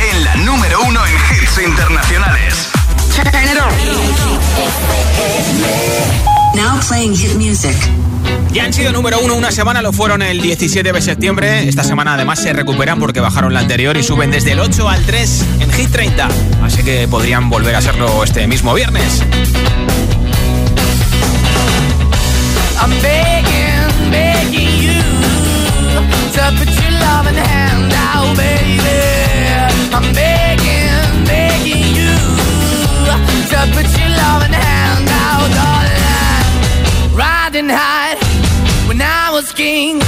en la número uno en hits internacionales. Now playing hit music. Ya han sido número uno una semana, lo fueron el 17 de septiembre. Esta semana además se recuperan porque bajaron la anterior y suben desde el 8 al 3 en Hit 30. Así que podrían volver a serlo este mismo viernes. I'm begging, begging you to put your loving hand out, baby. I'm begging, begging you to put your loving hand out, on darling. Riding high when I was king.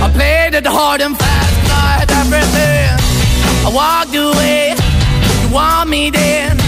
I played it hard and fast, tried everything. I walked away, you want me then.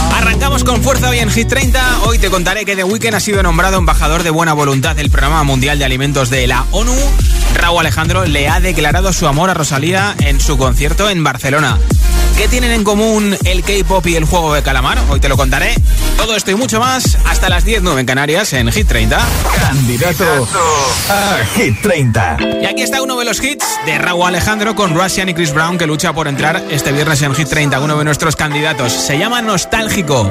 Arrancamos con fuerza hoy en Hit 30. Hoy te contaré que The Weeknd ha sido nombrado embajador de buena voluntad del Programa Mundial de Alimentos de la ONU. Raúl Alejandro le ha declarado su amor a Rosalía en su concierto en Barcelona. ¿Qué tienen en común el K-pop y el juego de calamar? Hoy te lo contaré. Todo esto y mucho más hasta las 10.09 en Canarias en Hit 30. Candidato a Hit 30. Y aquí está uno de los hits de Raúl Alejandro con Russian y Chris Brown que lucha por entrar este viernes en Hit 30, uno de nuestros candidatos. Se llama Nostálgico.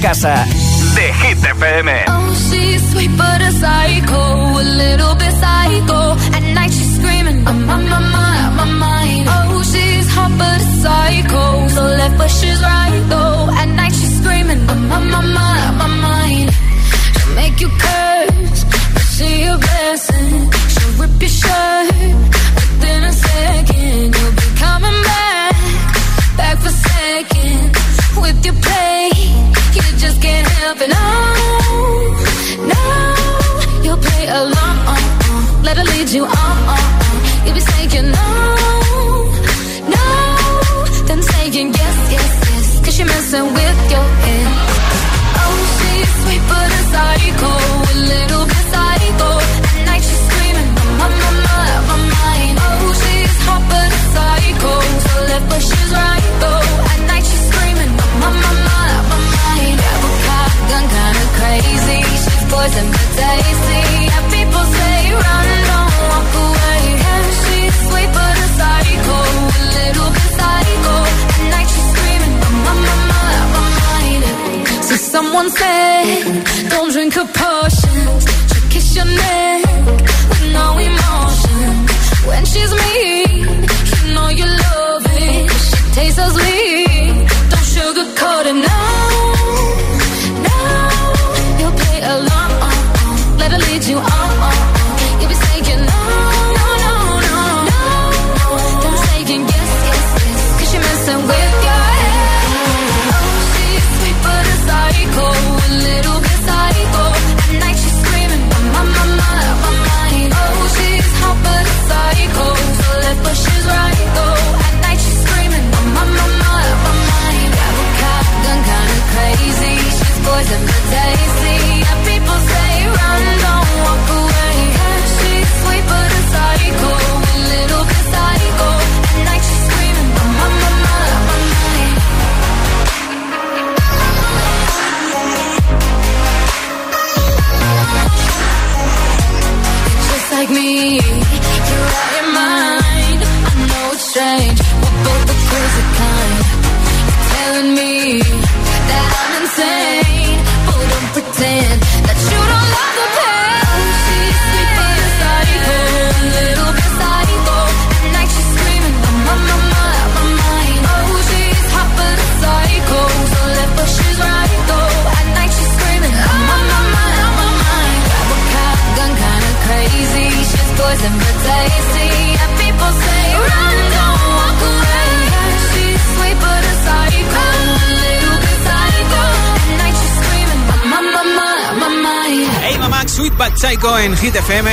casa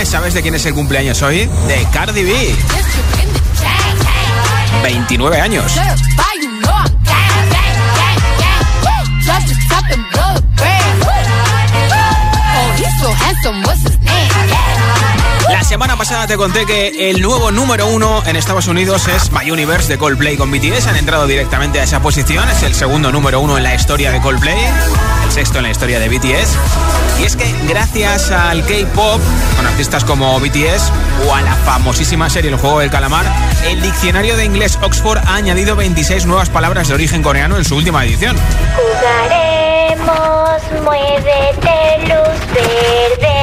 ¿Sabes de quién es el cumpleaños hoy? De Cardi B. 29 años. La semana pasada te conté que el nuevo número uno en Estados Unidos es My Universe de Coldplay con BTS. Han entrado directamente a esa posición. Es el segundo número uno en la historia de Coldplay, el sexto en la historia de BTS. Y es que gracias al K-pop, con artistas como BTS o a la famosísima serie El juego del calamar, el diccionario de inglés Oxford ha añadido 26 nuevas palabras de origen coreano en su última edición. Jugaremos, muévete, luz verde.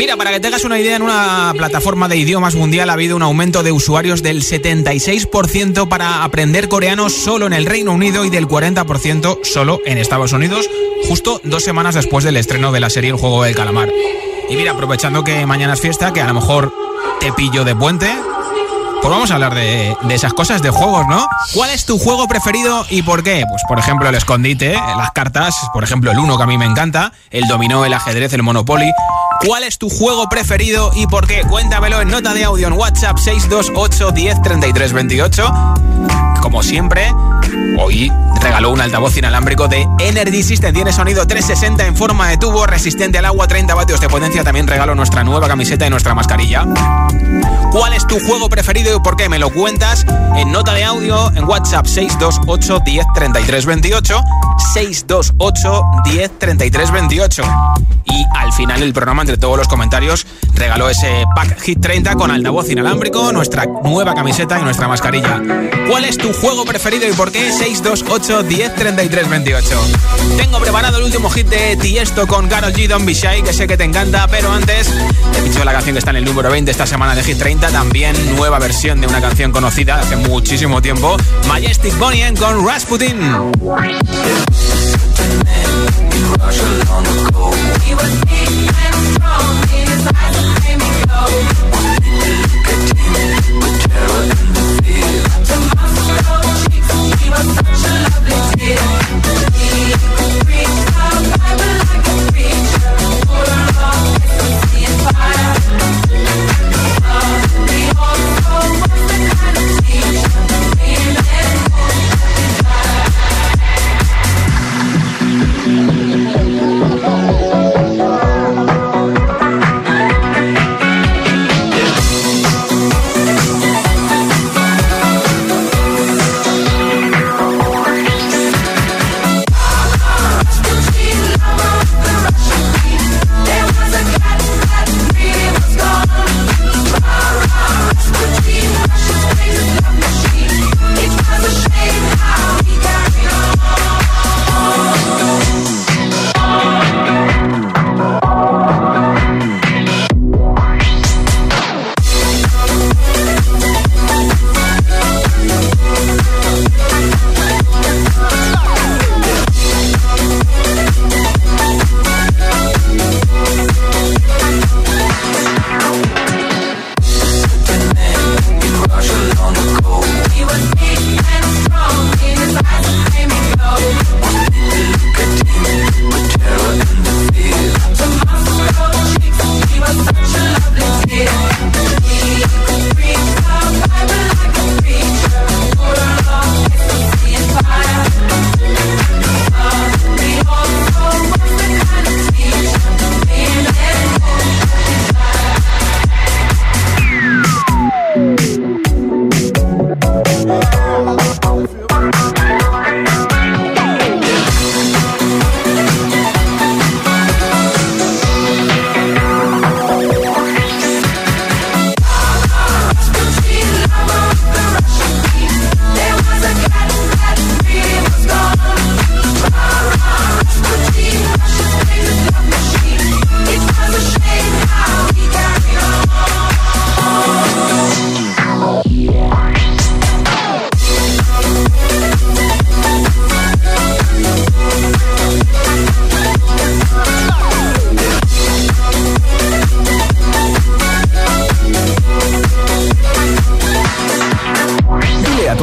Mira, para que tengas una idea, en una plataforma de idiomas mundial ha habido un aumento de usuarios del 76% para aprender coreano solo en el Reino Unido y del 40% solo en Estados Unidos, justo dos semanas después del estreno de la serie El Juego del Calamar. Y mira, aprovechando que mañana es fiesta, que a lo mejor te pillo de puente, Pues vamos a hablar de, esas cosas, de juegos, ¿no? ¿Cuál es tu juego preferido y por qué? Pues por ejemplo el escondite, las cartas, por ejemplo el uno que a mí me encanta, el dominó, el ajedrez, el monopoly. ¿Cuál es tu juego preferido y por qué? Cuéntamelo en nota de audio en WhatsApp 628 10 33 28. Como siempre, hoy regaló un altavoz inalámbrico de Energy System. Tiene sonido 360 en forma de tubo, resistente al agua, 30 vatios de potencia. También regalo nuestra nueva camiseta y nuestra mascarilla. ¿Cuál es tu juego preferido y por qué? Me lo cuentas en nota de audio en WhatsApp 628 10 33 28. 628 10 33 28. Y al final del programa, entre todos los comentarios, regaló ese pack Hit 30 con altavoz inalámbrico, nuestra nueva camiseta y nuestra mascarilla. ¿Cuál es tu juego preferido y por qué? 628 10 33 28. Tengo preparado el último hit de Tiesto con Karol G. Don't Be Shy, que sé que te encanta, pero antes he dicho la canción que está en el número 20 esta semana de Hit 30, también nueva versión de una canción conocida hace muchísimo tiempo, Majestic Bonnie con Rasputin. She was such a lovely dear.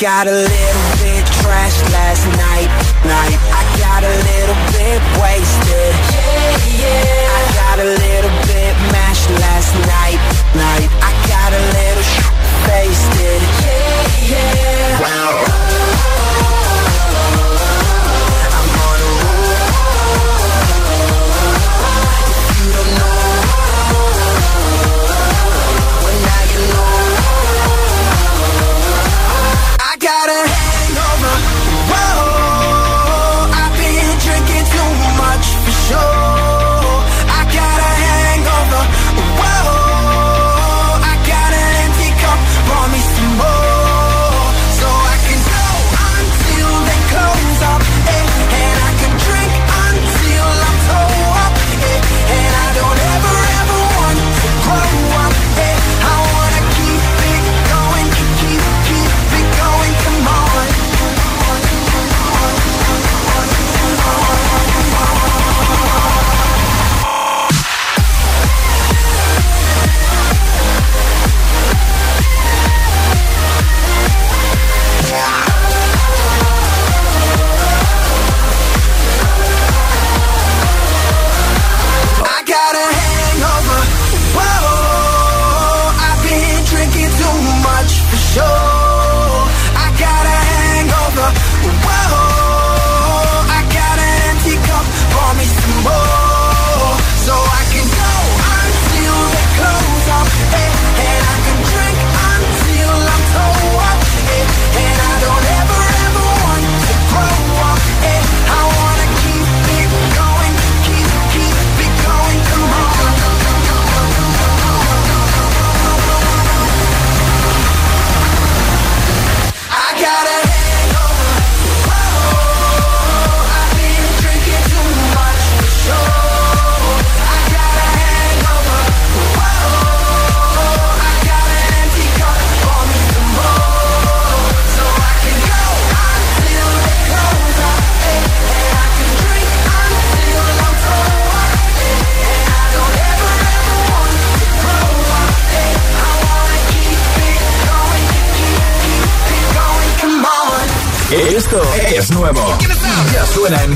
gotta live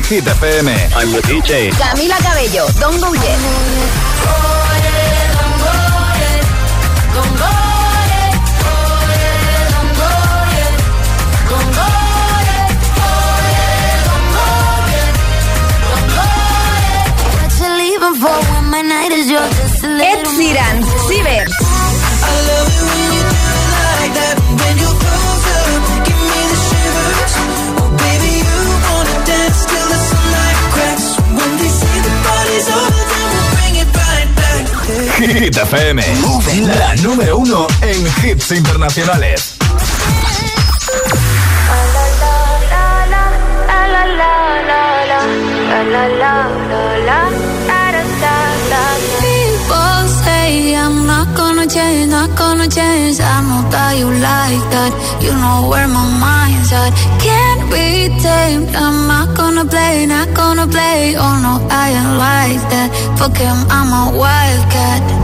Hit FM. I'm the DJ. Camila Cabello, Don Bouye. FM, la número uno en hits internacionales. People say I'm not gonna change, not gonna change. I know that you like that. You know where my mind's at. Can't be tamed. I'm not gonna play, not gonna play. Oh no, I ain't like that. Fuck him, I'm a wildcat.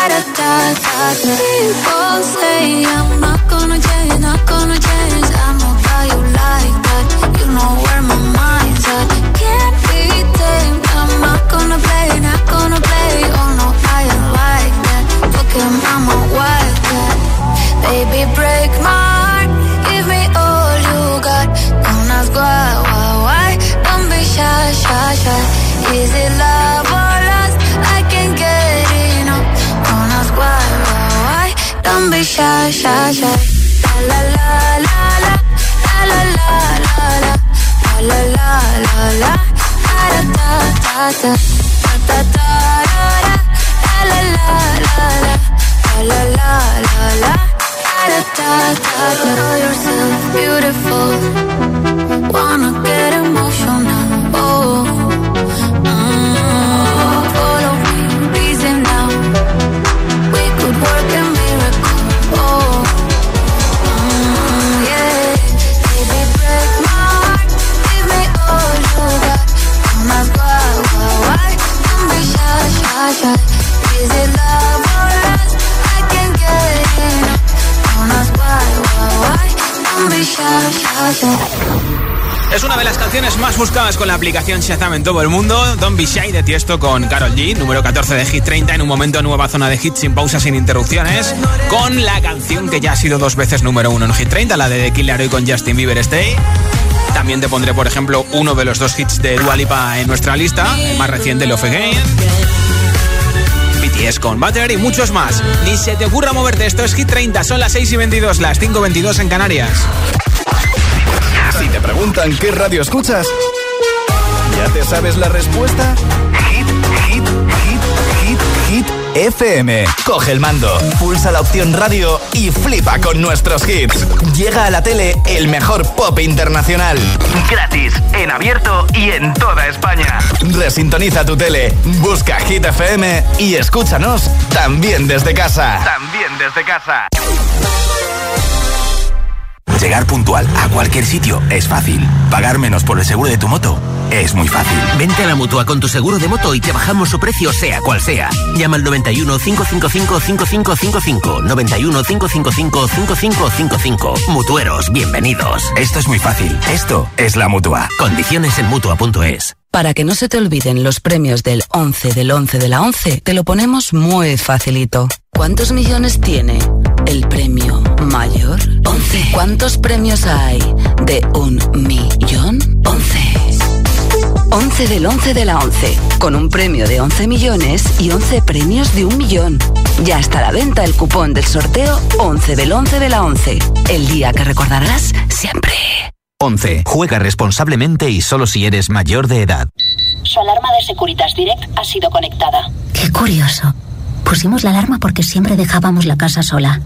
People say I'm not gonna change, not gonna change. I know how you like that. You know where my mind's at. Can't be. I'm not gonna play, not gonna play. Like that. Fuck him, I'm a. Baby, break Be shy, shy, shy. La la la la la la la la la la la la la la da da da da da da da da la la la la la la la la la da da da da Know yourself beautiful Es una de las canciones más buscadas con la aplicación Shazam en todo el mundo. Don't Be Shy de Tiesto con Carol G, número 14 de Hit 30. En un momento, nueva zona de hits sin pausas, sin interrupciones. Con la canción que ya ha sido dos veces número uno en Hit 30, la de The Killer Hoy con Justin Bieber Stay. También te pondré, por ejemplo, uno de los dos hits de Dua Lipa en nuestra lista, el más reciente, Love Again. BTS con Butter y muchos más. Ni se te ocurra moverte, esto es Hit 30, son las 6 y 22, las 5 y 22 en Canarias. Preguntan qué radio escuchas, ¿ya te sabes la respuesta? Hit, hit, hit, hit, hit. FM. Coge el mando, pulsa la opción radio y flipa con nuestros hits. Llega a la tele el mejor pop internacional. Gratis, en abierto y en toda España. Resintoniza tu tele, busca Hit FM y escúchanos también desde casa. También desde casa. Llegar puntual a cualquier sitio es fácil. Pagar menos por el seguro de tu moto es muy fácil. Vente a la mutua con tu seguro de moto y te bajamos su precio, sea cual sea. Llama al 91 555 5555. 91 555 5555. Mutueros, bienvenidos. Esto es muy fácil. Esto es la mutua. Condiciones en mutua.es. Para que no se te olviden los premios del 11 del 11 de la 11, te lo ponemos muy facilito. ¿Cuántos millones tiene el premio mayor? 11. ¿Cuántos premios hay de un millón? 11. 11 del 11 de la 11, con un premio de 11 millones y 11 premios de un millón. Ya está a la venta el cupón del sorteo 11 del 11 de la 11, el día que recordarás siempre. 11. Juega responsablemente y solo si eres mayor de edad. Su alarma de Securitas Direct ha sido conectada. Qué curioso. Pusimos la alarma porque siempre dejábamos la casa sola.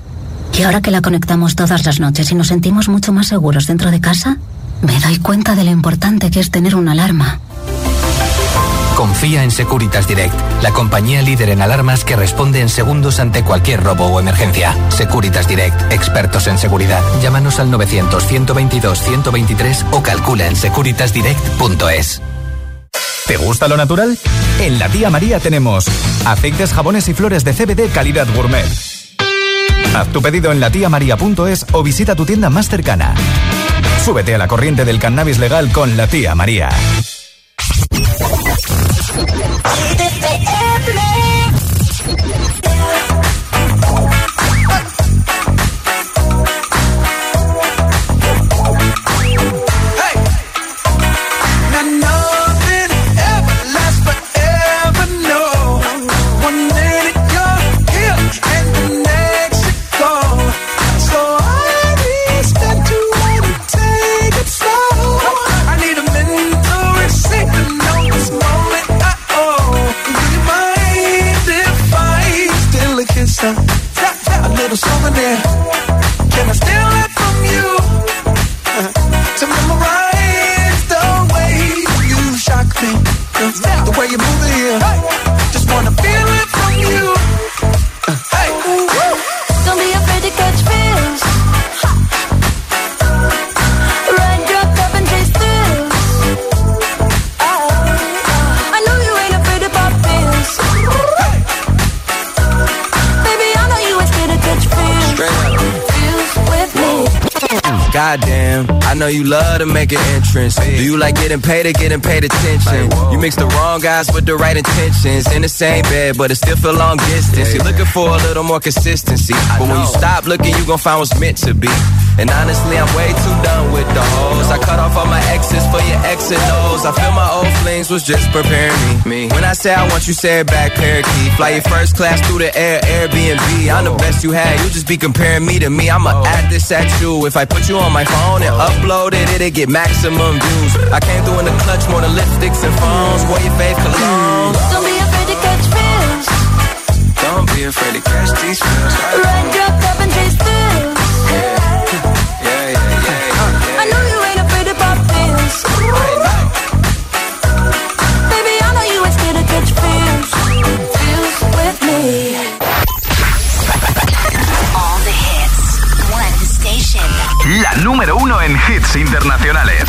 Y ahora que la conectamos todas las noches y nos sentimos mucho más seguros dentro de casa, me doy cuenta de lo importante que es tener una alarma. Confía en Securitas Direct, la compañía líder en alarmas que responde en segundos ante cualquier robo o emergencia. Securitas Direct, expertos en seguridad. Llámanos al 900-122-123 o calcula en securitasdirect.es. ¿Te gusta lo natural? En la tía María tenemos aceites, jabones y flores de CBD calidad gourmet. Haz tu pedido en latiamaria.es o visita tu tienda más cercana. Súbete a la corriente del cannabis legal con la tía María. Do you like getting paid or getting paid attention? You mix the wrong guys with the right intentions. In the same bed, but it still feel long distance. You're looking for a little more consistency. But when you stop looking, you gon' find what's meant to be. And honestly, I'm way too done with the hoes. I cut off all my exes for your X and O's. I feel my old flings was just preparing me. When I say I want you, say it back, parakeet. Fly your first class through the air, Airbnb. I'm the best you had. You just be comparing me to me. I'ma add this at you. If I put you on my phone and upload it, it'll get maximum views. I came through in the clutch more than lipsticks and phones. Wore your fave cologne. Don't be afraid to catch feels. Don't be afraid to catch these. Run, up and chase thrills. Yeah, yeah, yeah, yeah. I know you ain't afraid to pop pills. Baby, I know you ain't scared to catch feels. Feels with me. All the hits. One station. La número uno en hits internacionales.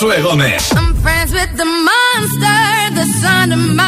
Josué Gómez. I'm friends with the monster that's under my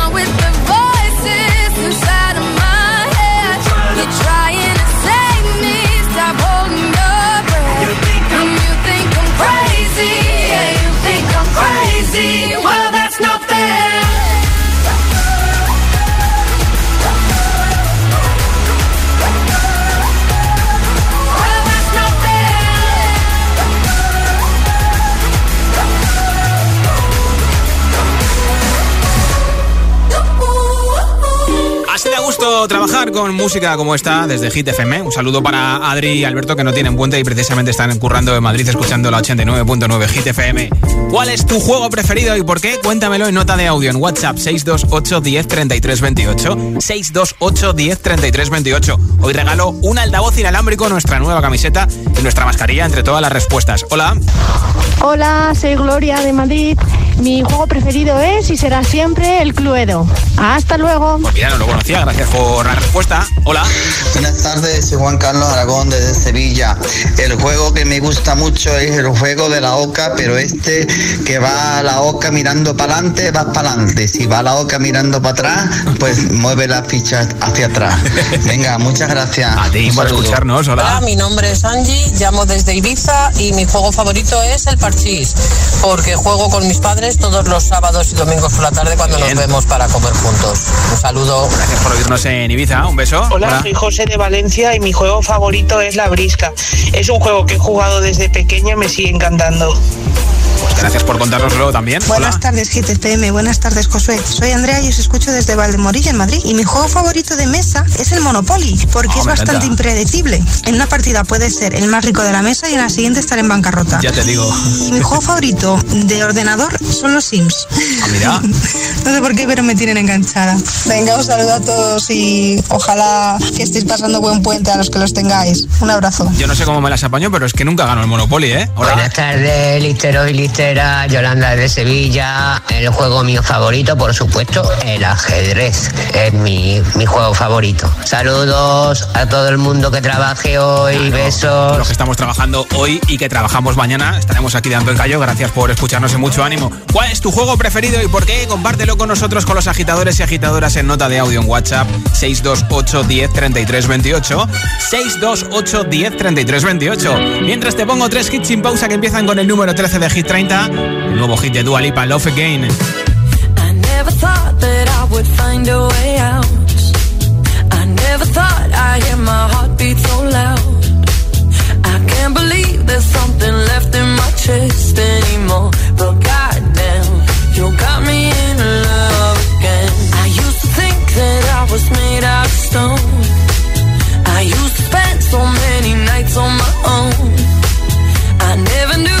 sí. Gusto trabajar con música como esta desde Hit FM. Un saludo para Adri y Alberto que no tienen puente y precisamente están currando en Madrid escuchando la 89.9 Hit FM. ¿Cuál es tu juego preferido y por qué? Cuéntamelo en nota de audio en WhatsApp 628 10 33 28. 628 10 33 28. Hoy regalo un altavoz inalámbrico, nuestra nueva camiseta y nuestra mascarilla entre todas las respuestas. Hola. Hola, soy Gloria de Madrid. Mi juego preferido es y será siempre el Cluedo. Hasta luego. Pues mira, no lo conocía, gracias por la respuesta. Hola. Buenas tardes, soy Juan Carlos Aragón desde Sevilla. El juego que me gusta mucho es el juego de la oca, pero este que va la oca mirando para adelante, va para adelante. Si va la oca mirando para atrás, pues mueve la ficha hacia atrás. Venga, muchas gracias. A ti por escucharnos, hola. Hola, mi nombre es Angie, llamo desde Ibiza y mi juego favorito es el parchís, porque juego con mis padres todos los sábados y domingos por la tarde cuando nos vemos para comer juntos. Un saludo. Gracias por oírnos en Ibiza, un beso. Hola, soy José de Valencia y mi juego favorito es la brisca. Es un juego que he jugado desde pequeño y me sigue encantando. Pues gracias por contárnoslo también. Buenas tardes, GTPM. Buenas tardes, Josué. Soy Andrea y os escucho desde Valdemorilla, en Madrid. Y mi juego favorito de mesa es el Monopoly, porque Oh, es bastante encanta. impredecible. En una partida puede ser el más rico de la mesa y en la siguiente estar en bancarrota. Ya te digo. Y mi juego favorito de ordenador son los Sims. Ah, mira. No sé por qué, pero me tienen enganchada. Venga, un saludo a todos y ojalá que estéis pasando buen puente a los que los tengáis. Un abrazo. Yo no sé cómo me las apaño, pero es que nunca gano el Monopoly, ¿eh? Hola. Buenas tardes, listeros y Yolanda de Sevilla. El juego mío favorito, por supuesto, el ajedrez. Es mi, mi juego favorito. Saludos a todo el mundo que trabaje hoy. Besos. Los que estamos trabajando hoy y que trabajamos mañana, estaremos aquí dando el callo. Gracias por escucharnos en mucho ánimo. ¿Cuál es tu juego preferido y por qué? Compártelo con nosotros, con los agitadores y agitadoras en nota de audio en WhatsApp 628 10 33 28. 628 10 33 28. Mientras te pongo tres hits sin pausa que empiezan con el número 13 de Hit 30, I never thought that I would find a way out. I never thought I'd hear my heartbeat so loud. I can't believe there's something left in my chest anymore. But goddamn, you got me in love again. I used to think that I was made out of stone. I used to spend so many nights on my own. I never knew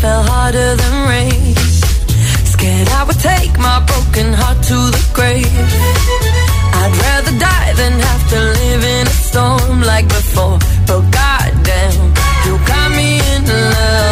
fell harder than rain. Scared I would take my broken heart to the grave. I'd rather die than have to live in a storm like before. But goddamn, you got me in love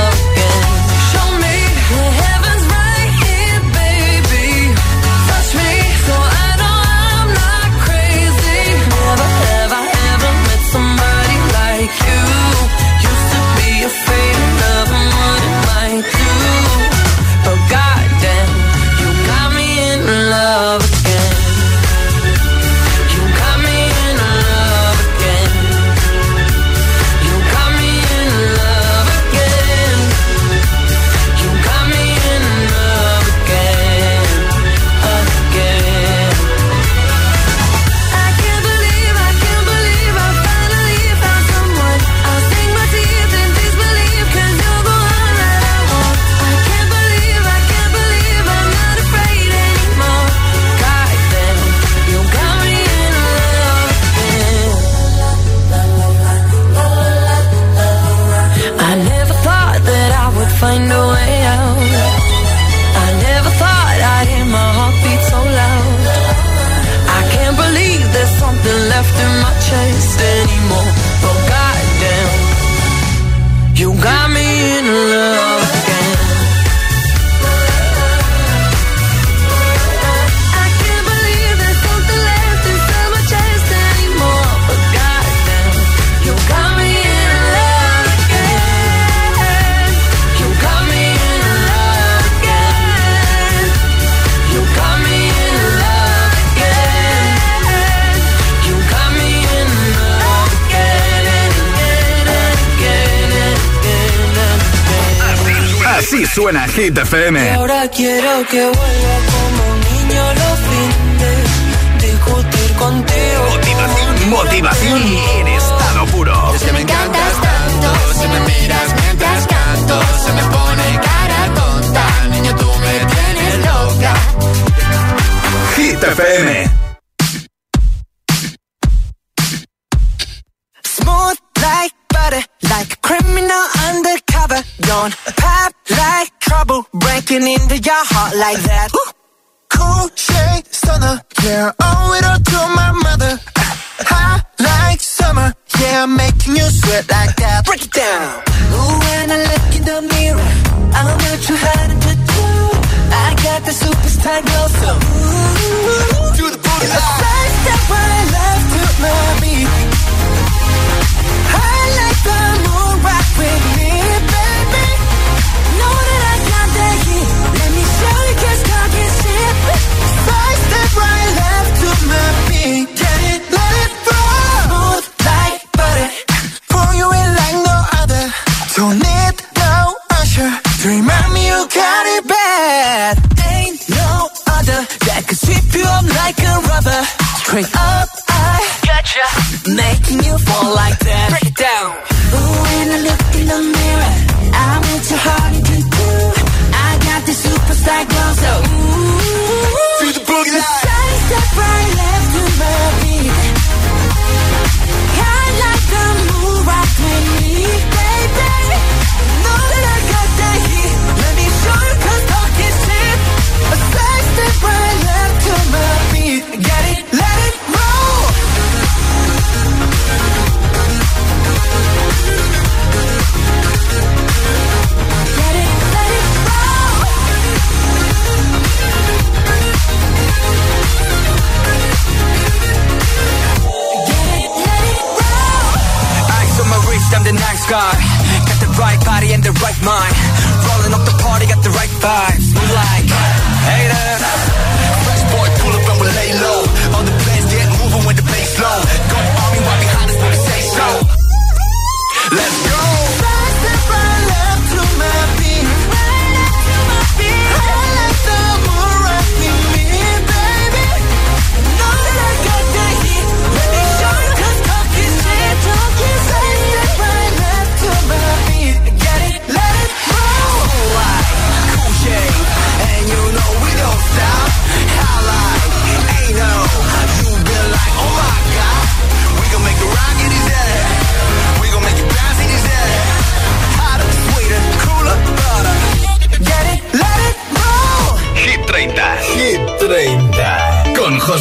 Hit FM. Y ahora quiero que vuelva your heart like that. Ooh. Cool shade stunner, yeah. Owe it all to my mother. Hot like summer, yeah. I'm Making you sweat like that. Break it down. Ooh, when I look in the mirror, I'm not too hot and to do. I got the superstar glow, so ooh, do the booty. It's the first step right left to my beat. I Straight up, I gotcha. Making you fall like scar. Got the right body and the right mind. Rolling up the party, got the right vibes. We like haters. Fresh boy, pull up and we lay low. All the plans get moving when the bass low. Go army, right behind us when we say so. Let's go.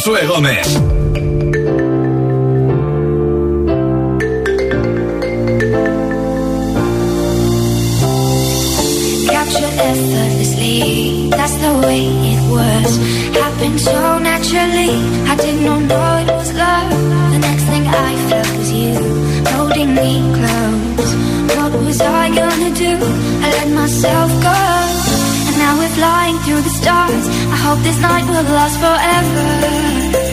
Josué Gómez. Capture effortlessly, that's the way it was. Happened so naturally, I did not know it was love. The next thing I felt was you holding me close. What was I gonna do? I let myself go now we're flying through the stars. I hope this night will last forever.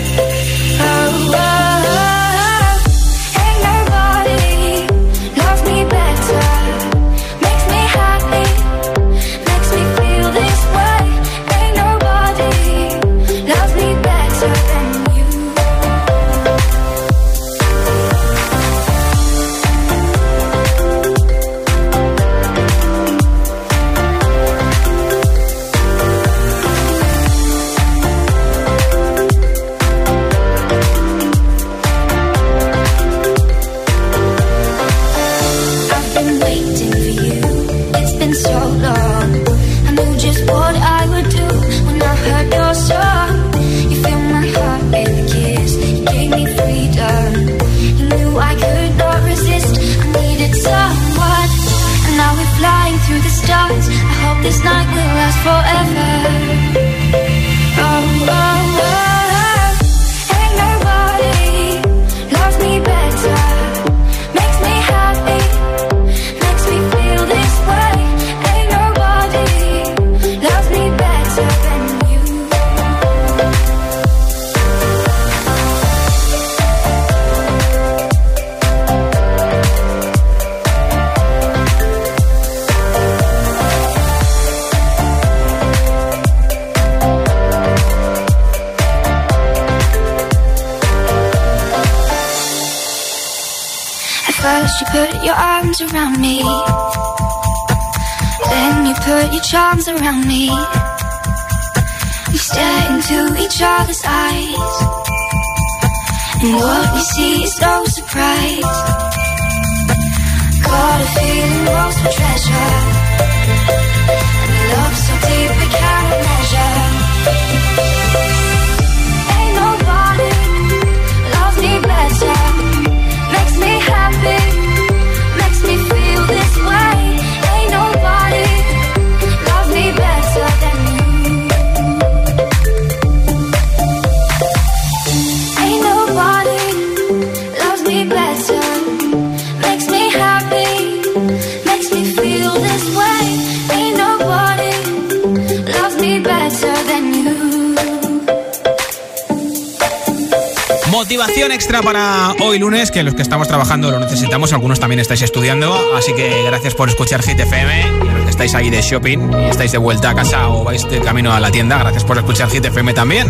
Motivación extra para hoy lunes, que los que estamos trabajando lo necesitamos, algunos también estáis estudiando, así que gracias por escuchar Hit FM y a los que estáis ahí de shopping y estáis de vuelta a casa o vais de camino a la tienda, gracias por escuchar Hit FM también.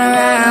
around.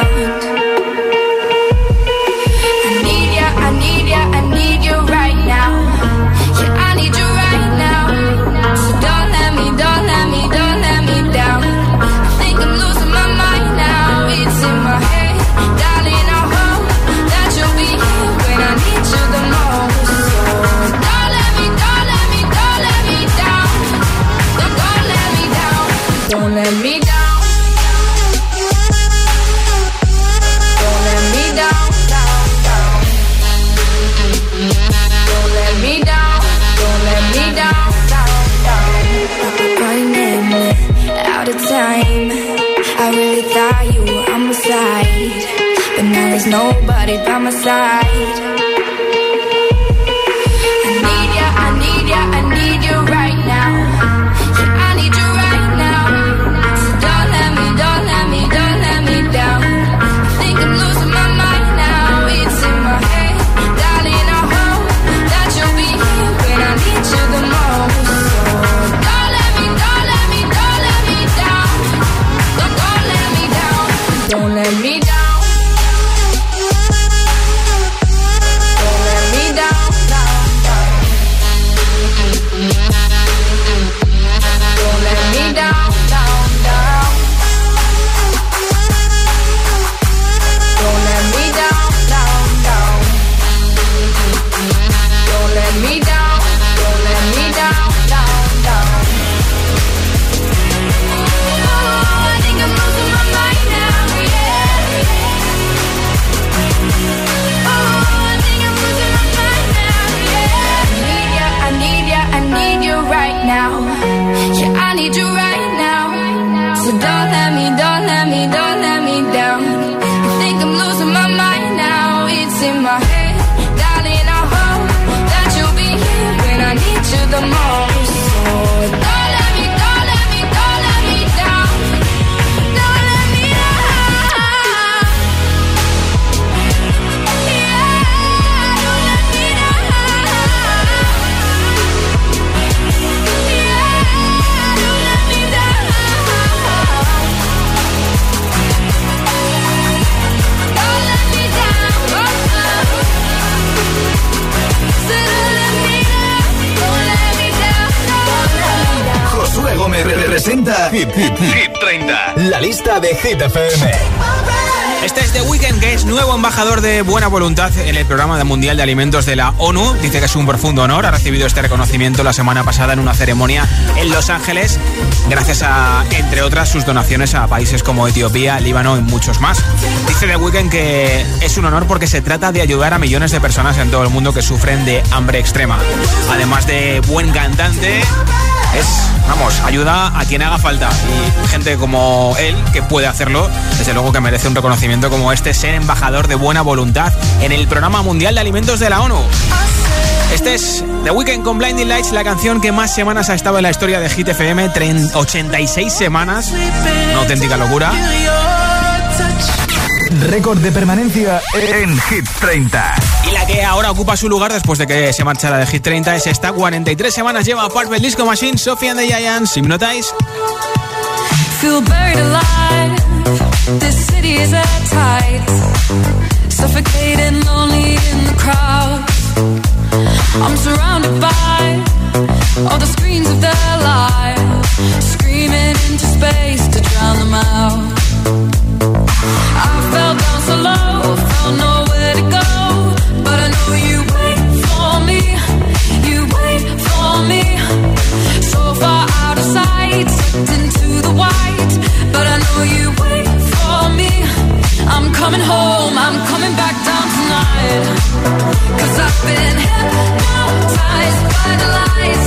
side Este es The Weeknd, que es nuevo embajador de buena voluntad en el programa mundial de alimentos de la ONU. Dice que es un profundo honor. Ha recibido este reconocimiento la semana pasada en una ceremonia en Los Ángeles, gracias a, entre otras, sus donaciones a países como Etiopía, Líbano y muchos más. Dice The Weeknd que es un honor porque se trata de ayudar a millones de personas en todo el mundo que sufren de hambre extrema. Además de buen cantante, es, vamos, ayuda a quien haga falta. Y gente como él, que puede hacerlo, desde luego que merece un reconocimiento como este, ser embajador de buena voluntad en el Programa Mundial de Alimentos de la ONU. Este es The Weekend con Blinding Lights, la canción que más semanas ha estado en la historia de Hit FM, 86 semanas, una auténtica locura. Récord de permanencia en Hit 30. Y la que ahora ocupa su lugar después de que se marchara de Hit 30 es esta 43 semanas lleva Purple Disco Machine, Sophie and the Giants, Hypnotize. Feel buried alive. This city is at tight. Suffocating, lonely in the crowd. I'm surrounded by all the screens of their lives. Screaming into space to drown them out. Cause I've been hypnotized by the lights.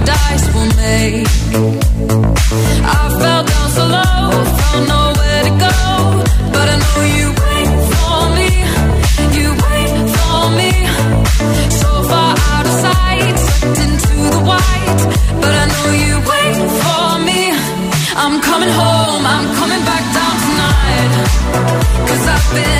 paradise we'll make. I fell down so low, found nowhere to go. But I know you wait for me, you wait for me. So far out of sight, sucked into the white. But I know you wait for me. I'm coming home, I'm coming back down tonight. Cause I've been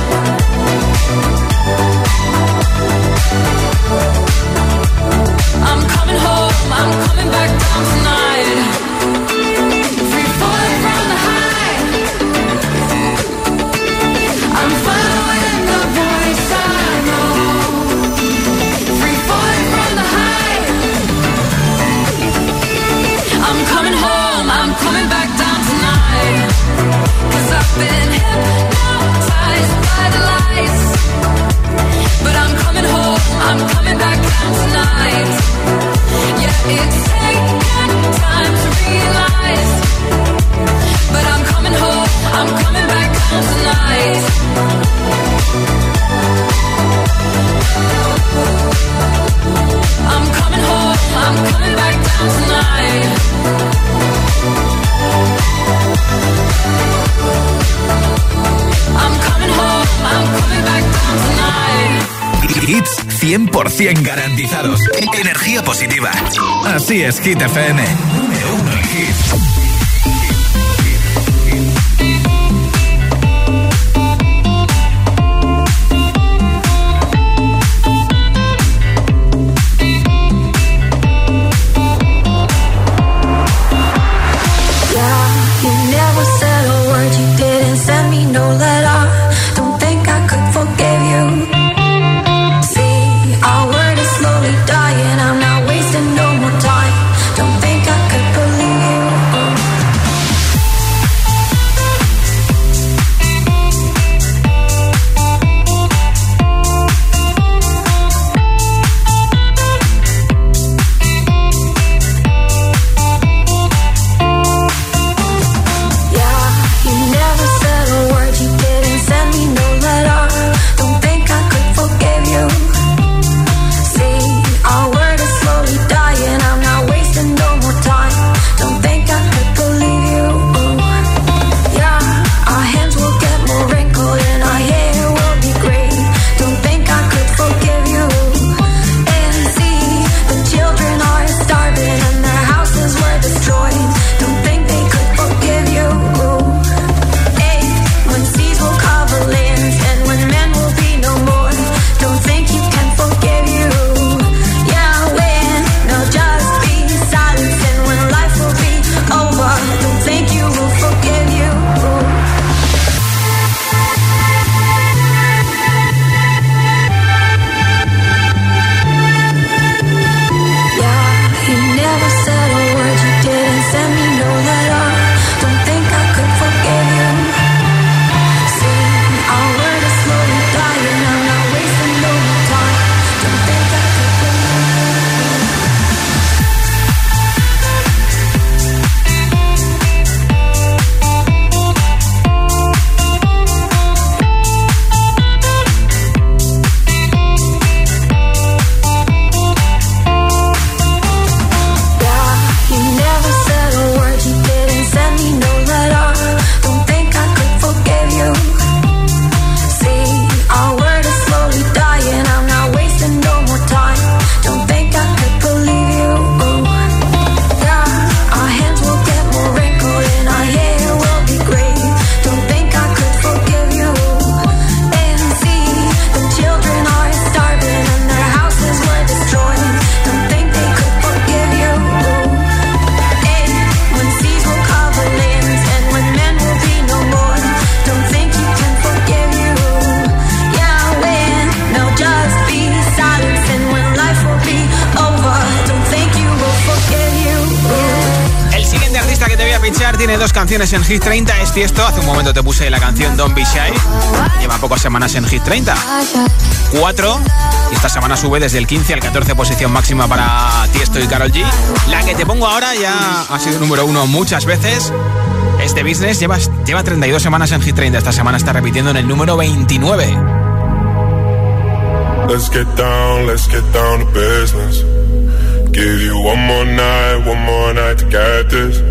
Hits 100% garantizados. Energía positiva. Así es, Hit FM. Número uno en hits. Hit 30. Es Tiesto. Hace un momento te puse la canción Don't Be Shy. Lleva pocas semanas en Hit 30. Cuatro. Y esta semana sube desde el 15 al 14 posición máxima para Tiesto y Carol G. La que te pongo ahora ya ha sido número uno muchas veces. Este business lleva, lleva 32 semanas en Hit 30. Esta semana está repitiendo en el número 29. Let's get down, let's get down business. Give you one more night, one more night to get this.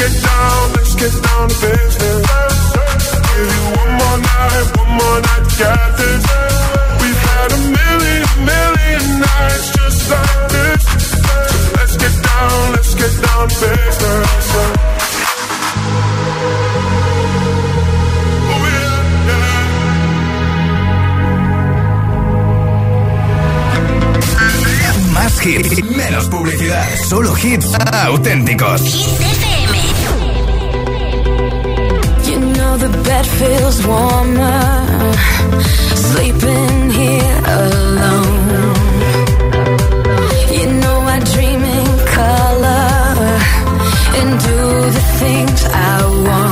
get down, let's get down to business. Give you one more night, one more night to get this. We've had a million, million nights just like this. let's get down, let's get down to business. Más hits, menos publicidad. Solo hits auténticos. The bed feels warmer. Sleeping here alone. You know I dream in color. And do the things I want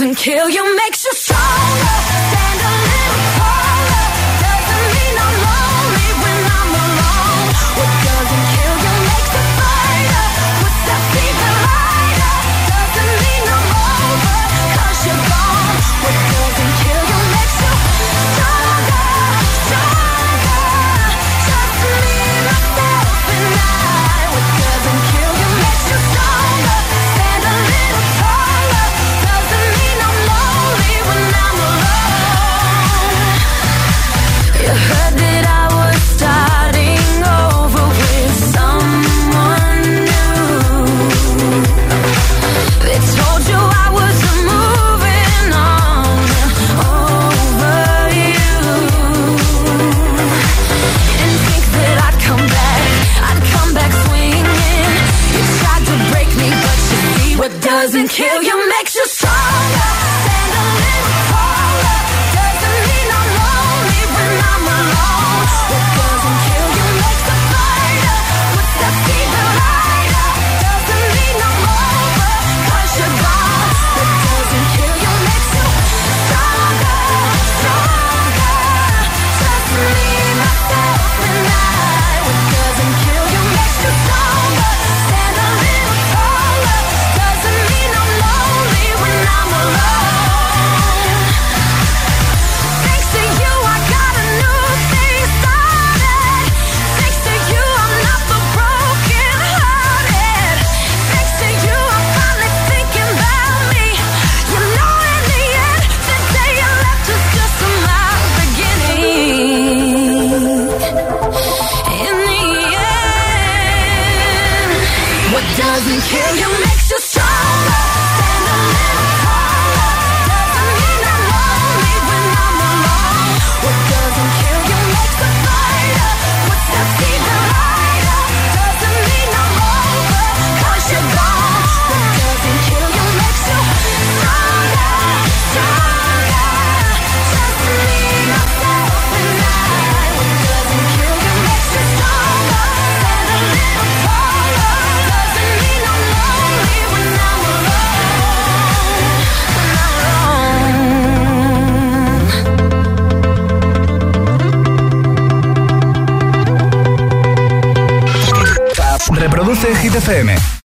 doesn't kill. You makes